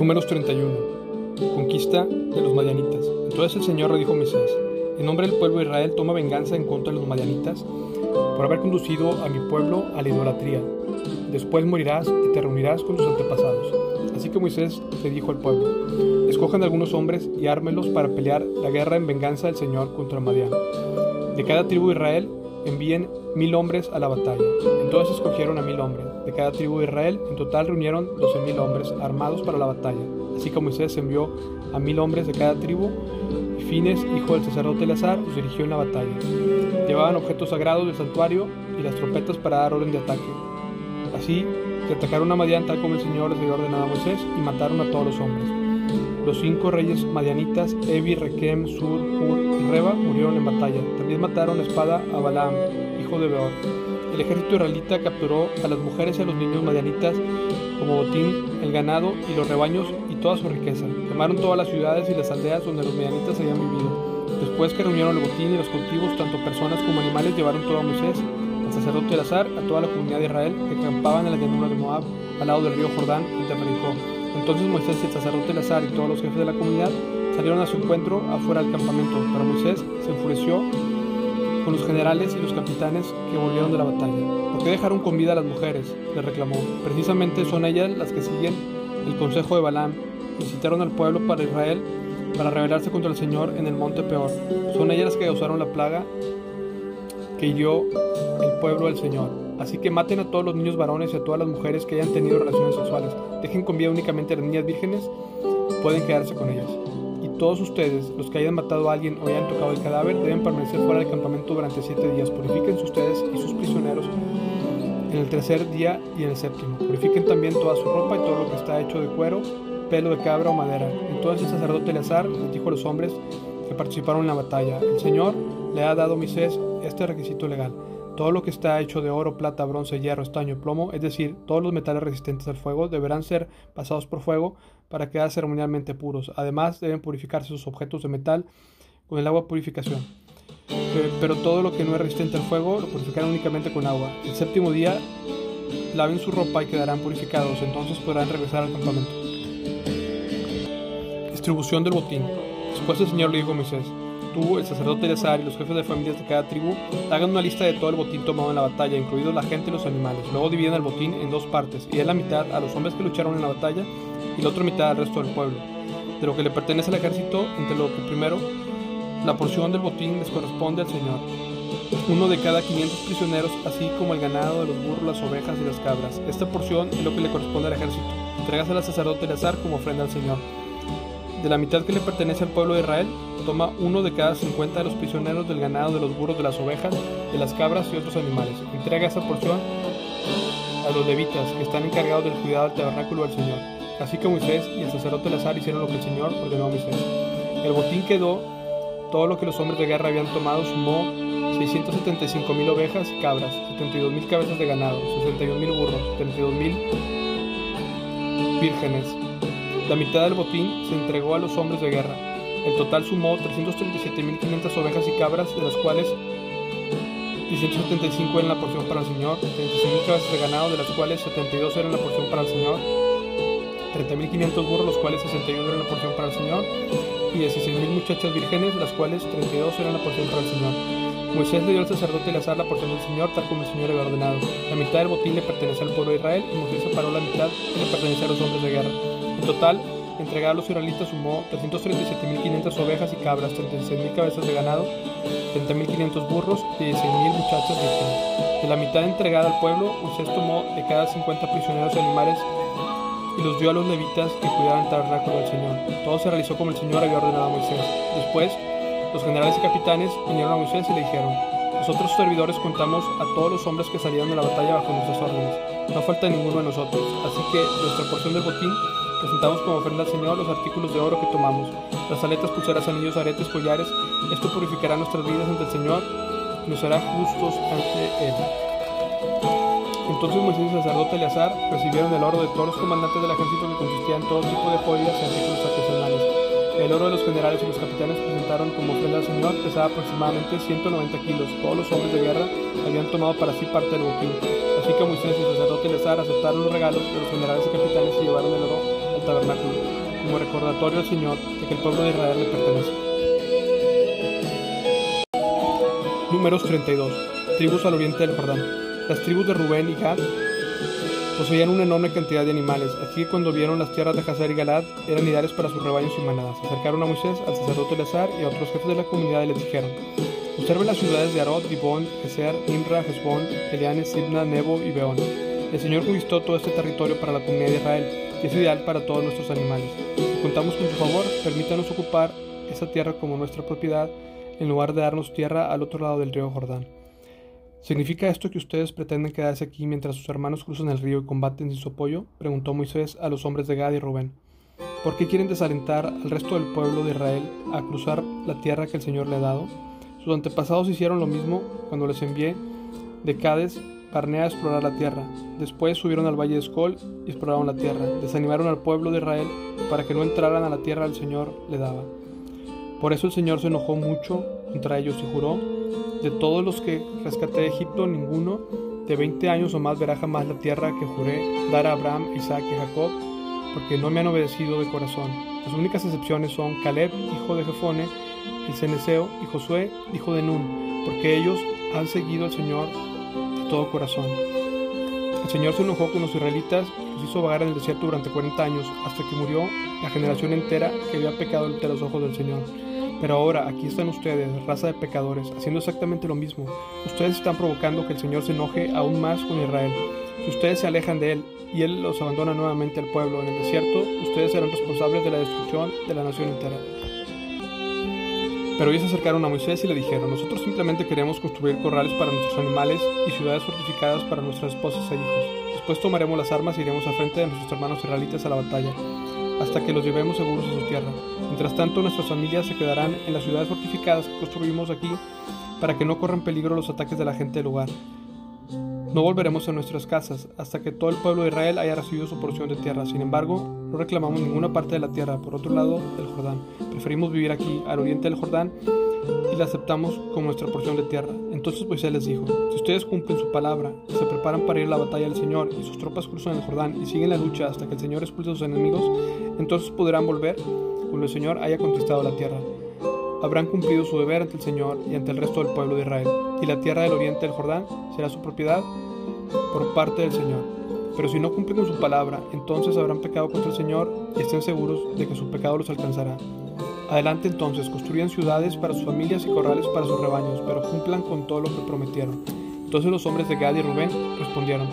Números 31. Conquista de los madianitas. Entonces el Señor dijo a Moisés, en nombre del pueblo de Israel toma venganza en contra de los madianitas por haber conducido a mi pueblo a la idolatría. Después morirás y te reunirás con tus antepasados. Así que Moisés le dijo al pueblo, escojan algunos hombres y ármelos para pelear la guerra en venganza del Señor contra Madian. De cada tribu de Israel envíen mil hombres a la batalla. Entonces escogieron a mil hombres. De cada tribu de Israel, en total reunieron doce mil hombres armados para la batalla. Así que Moisés envió a mil hombres de cada tribu, Fines, hijo del sacerdote Eleazar, los dirigió en la batalla. Llevaban objetos sagrados del santuario y las trompetas para dar orden de ataque. Así que atacaron a Madian tal como el Señor les había ordenado a Moisés y mataron a todos los hombres. Los cinco reyes madianitas, Evi, Rekem, Sur, Hur y Reba, murieron en batalla. También mataron a espada a Balaam, hijo de Beor. El ejército israelita capturó a las mujeres y a los niños madianitas como botín, el ganado y los rebaños y toda su riqueza. Quemaron todas las ciudades y las aldeas donde los madianitas habían vivido. Después que reunieron el botín y los cultivos, tanto personas como animales llevaron todo a Moisés, al sacerdote Elazar, a toda la comunidad de Israel que acampaban en la llanura de Moab, al lado del río Jordán, frente a. Entonces Moisés y el sacerdote Elazar y todos los jefes de la comunidad salieron a su encuentro afuera del campamento, pero Moisés se enfureció con los generales y los capitanes que volvieron de la batalla. ¿Por qué dejaron con vida a las mujeres? le reclamó. Precisamente son ellas las que siguen el consejo de Balaam. Visitaron al pueblo para Israel para rebelarse contra el Señor en el monte Peor. Son ellas las que causaron la plaga que hirió el pueblo del Señor. Así que maten a todos los niños varones y a todas las mujeres que hayan tenido relaciones sexuales. Dejen con vida únicamente a las niñas vírgenes, pueden quedarse con ellas. Todos ustedes, los que hayan matado a alguien o hayan tocado el cadáver, deben permanecer fuera del campamento durante siete días. Purifíquense ustedes y sus prisioneros en el tercer día y en el séptimo. Purifiquen también toda su ropa y todo lo que está hecho de cuero, pelo de cabra o madera. Entonces el sacerdote Eleazar les dijo a los hombres que participaron en la batalla, el Señor le ha dado a Moisés este requisito legal. Todo lo que está hecho de oro, plata, bronce, hierro, estaño y plomo, es decir, todos los metales resistentes al fuego, deberán ser pasados por fuego para quedar ceremonialmente puros. Además, deben purificarse sus objetos de metal con el agua purificación. Pero todo lo que no es resistente al fuego lo purificarán únicamente con agua. El séptimo día laven su ropa y quedarán purificados, entonces podrán regresar al campamento. Distribución del botín. Después el Señor le dijo a el sacerdote Eleazar y los jefes de familias de cada tribu hagan una lista de todo el botín tomado en la batalla, incluidos la gente y los animales. Luego dividen el botín en dos partes, y den la mitad a los hombres que lucharon en la batalla y la otra mitad al resto del pueblo. De lo que le pertenece al ejército, entre lo que primero, la porción del botín les corresponde al Señor. Uno de cada 500 prisioneros, así como el ganado de los burros, las ovejas y las cabras. Esta porción es lo que le corresponde al ejército. Entregas al sacerdote Eleazar como ofrenda al Señor. De la mitad que le pertenece al pueblo de Israel, toma uno de cada 50 de los prisioneros del ganado, de los burros, de las ovejas, de las cabras y otros animales. Entrega esa porción a los levitas, que están encargados del cuidado del tabernáculo del Señor. Así que Moisés y el sacerdote Eleazar hicieron lo que el Señor ordenó a Moisés. El botín quedó, todo lo que los hombres de guerra habían tomado sumó 675 mil ovejas y cabras, 72 mil cabezas de ganado, 61 mil burros, 32 mil vírgenes. La mitad del botín se entregó a los hombres de guerra. El total sumó 337.500 ovejas y cabras, de las cuales 675 eran la porción para el Señor, 36.000 cabezas de ganado, de las cuales 72 eran la porción para el Señor, 30.500 burros, los cuales 61 eran la porción para el Señor, y 16.000 muchachas vírgenes, las cuales 32 eran la porción para el Señor. Moisés le dio al sacerdote Eleazar la porción del Señor, tal como el Señor había ordenado. La mitad del botín le pertenece al pueblo de Israel, y Moisés separó la mitad que le pertenece a los hombres de guerra. En total, entregada a los israelitas sumó 337.500 ovejas y cabras, 36.000 cabezas de ganado, 30.500 burros y 16.000 muchachas vírgenes. De la mitad entregada al pueblo, Moisés tomó de cada 50 prisioneros y animales y los dio a los levitas que cuidaban el tabernáculo del Señor. Todo se realizó como el Señor había ordenado a Moisés. Después, los generales y capitanes vinieron a Moisés y le dijeron, nosotros servidores contamos a todos los hombres que salieron de la batalla bajo nuestras órdenes. No falta ninguno de nosotros, así que nuestra porción del botín presentamos como ofrenda al Señor los artículos de oro que tomamos, las aletas, pulseras, anillos, aretes, collares. Esto purificará nuestras vidas ante el Señor nos hará justos ante Él. Entonces Moisés y el sacerdote Eleazar recibieron el oro de todos los comandantes del ejército que consistía en todo tipo de joyas y artículos artesanales. El oro de los generales y los capitanes presentaron como ofrenda al Señor pesaba aproximadamente 190 kilos. Todos los hombres de guerra habían tomado para sí parte del botín. Así que Moisés y el sacerdote Eleazar aceptaron los regalos de los generales y capitanes y llevaron el oro tabernáculo, como recordatorio al Señor de que el pueblo de Israel le pertenece. Números 32. Tribus al oriente del Jordán. Las tribus de Rubén y Gad poseían una enorme cantidad de animales, así que cuando vieron las tierras de Hazar y Galad, eran ideales para sus rebaños y manadas. Se acercaron a Moisés, al sacerdote Eleazar y a otros jefes de la comunidad y les dijeron, Observen las ciudades de Arod, Dibón, Geser, Nimra, Hezbón, Eliane, Sibna, Nebo y Beón. El Señor conquistó todo este territorio para la comunidad de Israel, es ideal para todos nuestros animales. Si contamos con su favor, permítanos ocupar esa tierra como nuestra propiedad, en lugar de darnos tierra al otro lado del río Jordán. ¿Significa esto que ustedes pretenden quedarse aquí mientras sus hermanos cruzan el río y combaten sin su apoyo? preguntó Moisés a los hombres de Gad y Rubén. ¿Por qué quieren desalentar al resto del pueblo de Israel a cruzar la tierra que el Señor le ha dado? Sus antepasados hicieron lo mismo cuando les envié de Cades Barnea a explorar la tierra. Después subieron al valle de Escol y exploraron la tierra. Desanimaron al pueblo de Israel para que no entraran a la tierra que el Señor le daba. Por eso el Señor se enojó mucho contra ellos y juró, de todos los que rescaté de Egipto, ninguno de 20 años o más verá jamás la tierra que juré dar a Abraham, Isaac y Jacob, porque no me han obedecido de corazón. Las únicas excepciones son Caleb, hijo de Jefone, el Ceneseo, y Josué, hijo de Nun, porque ellos han seguido al Señor todo corazón. El Señor se enojó con los israelitas y los hizo vagar en el desierto durante 40 años, hasta que murió la generación entera que había pecado ante los ojos del Señor. Pero ahora aquí están ustedes, raza de pecadores, haciendo exactamente lo mismo. Ustedes están provocando que el Señor se enoje aún más con Israel. Si ustedes se alejan de Él y Él los abandona nuevamente al pueblo en el desierto, ustedes serán responsables de la destrucción de la nación entera. Pero ellos se acercaron a Moisés y le dijeron, nosotros simplemente queremos construir corrales para nuestros animales y ciudades fortificadas para nuestras esposas e hijos. Después tomaremos las armas y iremos al frente de nuestros hermanos israelitas a la batalla, hasta que los llevemos seguros a su tierra. Mientras tanto, nuestras familias se quedarán en las ciudades fortificadas que construimos aquí para que no corran peligro los ataques de la gente del lugar. No volveremos a nuestras casas hasta que todo el pueblo de Israel haya recibido su porción de tierra. Sin embargo, no reclamamos ninguna parte de la tierra por otro lado del Jordán. Preferimos vivir aquí, al oriente del Jordán, y la aceptamos como nuestra porción de tierra. Entonces Moisés les dijo, si ustedes cumplen su palabra, se preparan para ir a la batalla del Señor y sus tropas cruzan el Jordán y siguen la lucha hasta que el Señor expulse a sus enemigos, entonces podrán volver cuando el Señor haya conquistado la tierra. Habrán cumplido su deber ante el Señor y ante el resto del pueblo de Israel, y la tierra del oriente del Jordán será su propiedad por parte del Señor. Pero si no cumplen con su palabra, entonces habrán pecado contra el Señor y estén seguros de que su pecado los alcanzará. Adelante entonces, construyan ciudades para sus familias y corrales para sus rebaños, pero cumplan con todo lo que prometieron. Entonces los hombres de Gad y Rubén respondieron,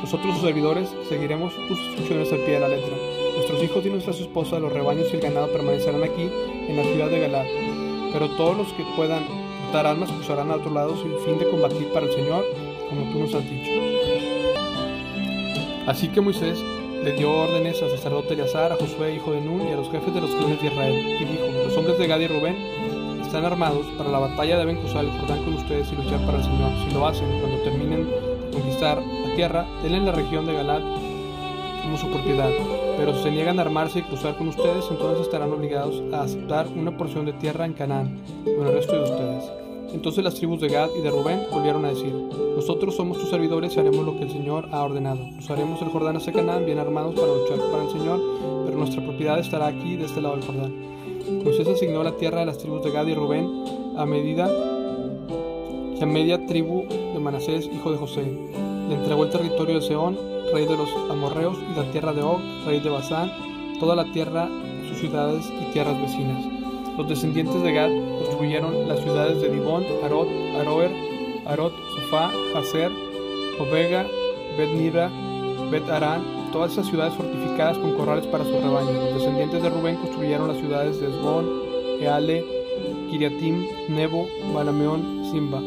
nosotros sus servidores seguiremos tus instrucciones al pie de la letra. Nuestros hijos y nuestras esposas, los rebaños y el ganado permanecerán aquí, en la ciudad de Galad. Pero todos los que puedan dar armas cruzarán a otro lado sin fin de combatir para el Señor, como tú nos has dicho. Así que Moisés le dio órdenes al sacerdote Eleazar, a Josué, hijo de Nun, y a los jefes de los clanes de Israel, y dijo, los hombres de Gad y Rubén están armados, para la batalla deben cruzar el Jordán con ustedes y luchar para el Señor. Si lo hacen, cuando terminen de conquistar la tierra, denle la región de Galad como su propiedad. Pero si se niegan a armarse y cruzar con ustedes, entonces estarán obligados a aceptar una porción de tierra en Canaán, con el resto de ustedes. Entonces las tribus de Gad y de Rubén volvieron a decir, nosotros somos tus servidores y haremos lo que el Señor ha ordenado. Usaremos el Jordán hacia Canaán bien armados para luchar para el Señor, pero nuestra propiedad estará aquí de este lado del Jordán. Moisés asignó la tierra de las tribus de Gad y Rubén a medida y a media tribu de Manasés, hijo de José. Le entregó el territorio de Seón, rey de los amorreos, y la tierra de Og, rey de Basán, toda la tierra, sus ciudades y tierras vecinas. Los descendientes de Gad construyeron las ciudades de Dibón, Arot, Aroer, Arot, Sofá, Hazer, Obega, Bet Nira, Bet Arán, todas esas ciudades fortificadas con corrales para sus rebaños. Los descendientes de Rubén construyeron las ciudades de Esbón, Eale, Kiriatim, Nebo, Balameón, Simba.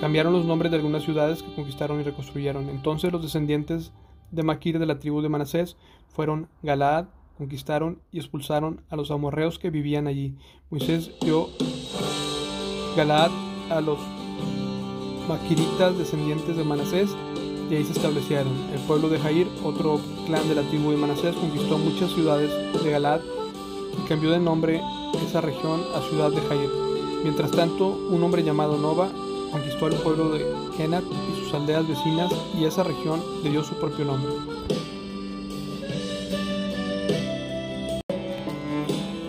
Cambiaron los nombres de algunas ciudades que conquistaron y reconstruyeron. Entonces los descendientes de Maquir de la tribu de Manasés fueron Galaad, conquistaron y expulsaron a los amorreos que vivían allí. Moisés dio Galaad a los maquiritas descendientes de Manasés y ahí se establecieron. El pueblo de Jair, otro clan de la tribu de Manasés, conquistó muchas ciudades de Galaad y cambió de nombre esa región a ciudad de Jair. Mientras tanto, un hombre llamado Nova conquistó el pueblo de Kenat y sus aldeas vecinas y esa región le dio su propio nombre.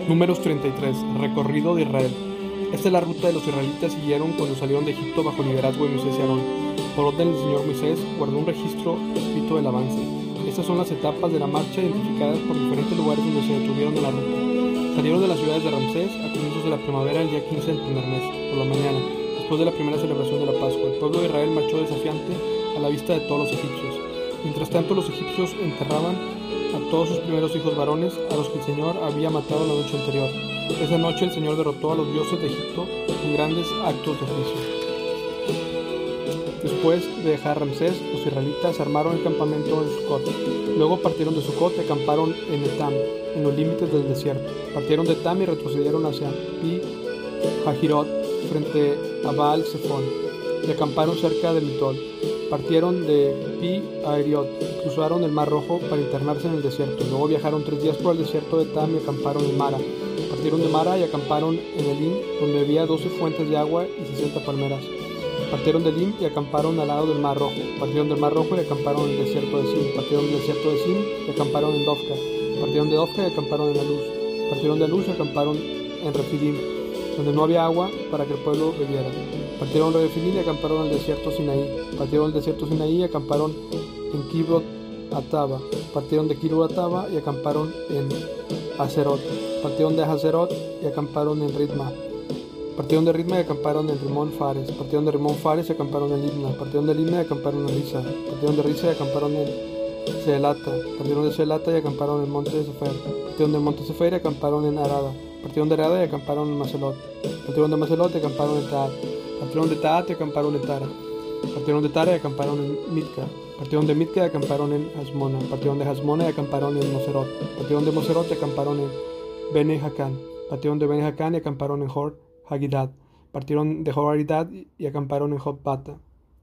Números 33. Recorrido de Israel. Esta es la ruta de los israelitas siguieron cuando salieron de Egipto bajo liderazgo de Moisés y Aarón. Por orden del Señor Moisés guardó un registro escrito del avance. Estas son las etapas de la marcha identificadas por diferentes lugares donde se detuvieron en la ruta. Salieron de las ciudades de Ramsés a comienzos de la primavera el día 15 del primer mes, por la mañana, después de la primera celebración de la Pascua. El pueblo de Israel marchó desafiante a la vista de todos los egipcios. Mientras tanto, los egipcios enterraban todos sus primeros hijos varones, a los que el Señor había matado la noche anterior. Esa noche el Señor derrotó a los dioses de Egipto en grandes actos de juicio. Después de dejar Ramsés, los israelitas armaron el campamento en Sucot. Luego partieron de Sucot y acamparon en Etam, en los límites del desierto. Partieron de Etam y retrocedieron hacia Pi Hajirot, frente a Baal Zephon, y acamparon cerca de Mitol partieron de Pi a Eriot cruzaron el Mar Rojo para internarse en el desierto. Luego viajaron tres días por el desierto de Tam y acamparon en Mara. Partieron de Mara y acamparon en Elim, donde había doce fuentes de agua y sesenta palmeras. Partieron de Elim y acamparon al lado del Mar Rojo. Partieron del Mar Rojo y acamparon en el desierto de Sim. Partieron del desierto de Sim y acamparon en Dofka. Partieron de Dofka y acamparon en la luz. Partieron de luz y acamparon en Refidim, donde no había agua para que el pueblo bebiera. Partieron de Refidim y acamparon el desierto Sinaí. Partieron del desierto Sinaí y acamparon en Kibrot Ataba. Partieron de Kibrot Ataba y acamparon en Acerot. Partieron de Hacerot y acamparon en Ritma. Partieron de Ritma y acamparon en Rimón Fares. Partieron de Rimón Fares y acamparon en Limna. Partieron de Limna y acamparon en Risa. Partieron de Risa y acamparon en Selata. Partieron de Selata y acamparon en Monte de Sefer. Partieron del Monte Sefer y acamparon en Arada. Partieron de Arada y acamparon en Macelot. Partieron de Macelot y acamparon en Taat. Partieron de Taat y acamparon en Tara. Partieron de Tara y acamparon en Mitka. Partieron de Mitka y acamparon en Hasmona. Partieron de Hasmona y acamparon en Moserot. Partieron de Moserot y acamparon en Bene. Partieron de Bene y acamparon en Hor Hagidad. Partieron de Hor y acamparon en Jobbata.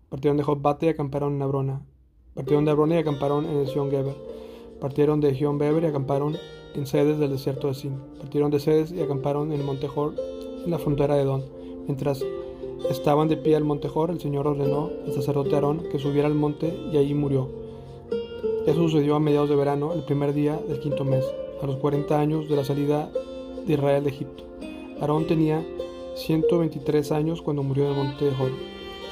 Partieron de Jobbata y acamparon en Abrona. Partieron de Abrona y acamparon en Sion Geber. Partieron de Sion Geber y acamparon en sedes del desierto de Sin. Partieron de sedes y acamparon en el monte Hor, en la frontera de Edom. Mientras estaban de pie al monte Hor, el Señor ordenó al sacerdote Aarón que subiera al monte y allí murió. Eso sucedió a mediados de verano, el primer día del quinto mes, a los 40 años de la salida de Israel de Egipto. Aarón tenía 123 años cuando murió en el monte Hor.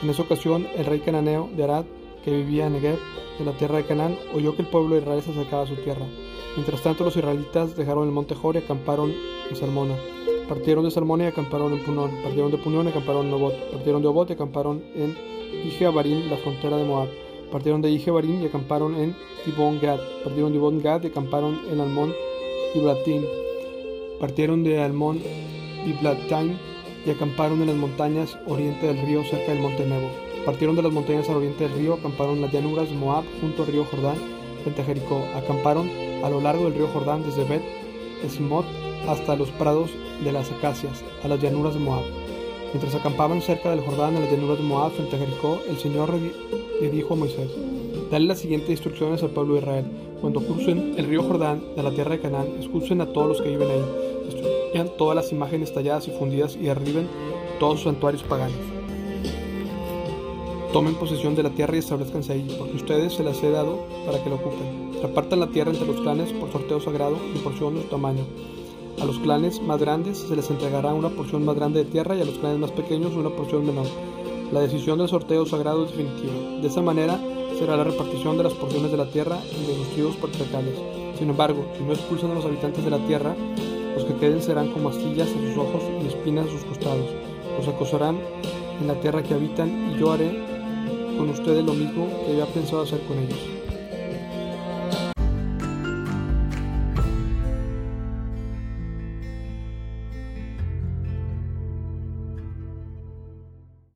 En esa ocasión, el rey cananeo de Arad, que vivía en Negev, de la tierra de Canaán, oyó que el pueblo de Israel se acercaba a su tierra. Mientras tanto, los israelitas dejaron el monte Hor y acamparon en Salmona. Partieron de Salmona y acamparon en Punón. Partieron de Punón y acamparon en Obot. Partieron de Obot y acamparon en Ije la frontera de Moab. Partieron de Ije y acamparon en Dibon Gad. Partieron de Dibon Gad y acamparon en Almón y Blatim. Partieron de Almón y Blatim y acamparon en las montañas oriente del río cerca del monte Nebo. Partieron de las montañas al oriente del río, acamparon en las llanuras Moab junto al río Jordán frente a Jericó. Acamparon a lo largo del río Jordán desde Bet Esmot hasta los prados de las acacias, a las llanuras de Moab. Mientras acampaban cerca del Jordán en las llanuras de Moab frente a Jericó, el Señor le dijo a Moisés, Dale las siguientes instrucciones al pueblo de Israel. Cuando crucen el río Jordán de la tierra de Canaán, escuchen a todos los que viven ahí. Destruyan todas las imágenes talladas y fundidas y derriben todos sus santuarios paganos. Tomen posesión de la tierra y establezcanse ahí, porque ustedes se las he dado para que la ocupen. Repartan la tierra entre los clanes por sorteo sagrado en porción de su tamaño. A los clanes más grandes se les entregará una porción más grande de tierra y a los clanes más pequeños una porción menor. La decisión del sorteo sagrado es definitiva. De esa manera será la repartición de las porciones de la tierra entre los tribus patriarcales. Sin embargo, si no expulsan a los habitantes de la tierra, los que queden serán como astillas en sus ojos y espinas en sus costados. Los acosarán en la tierra que habitan y yo haré con ustedes lo mismo que había pensado hacer con ellos.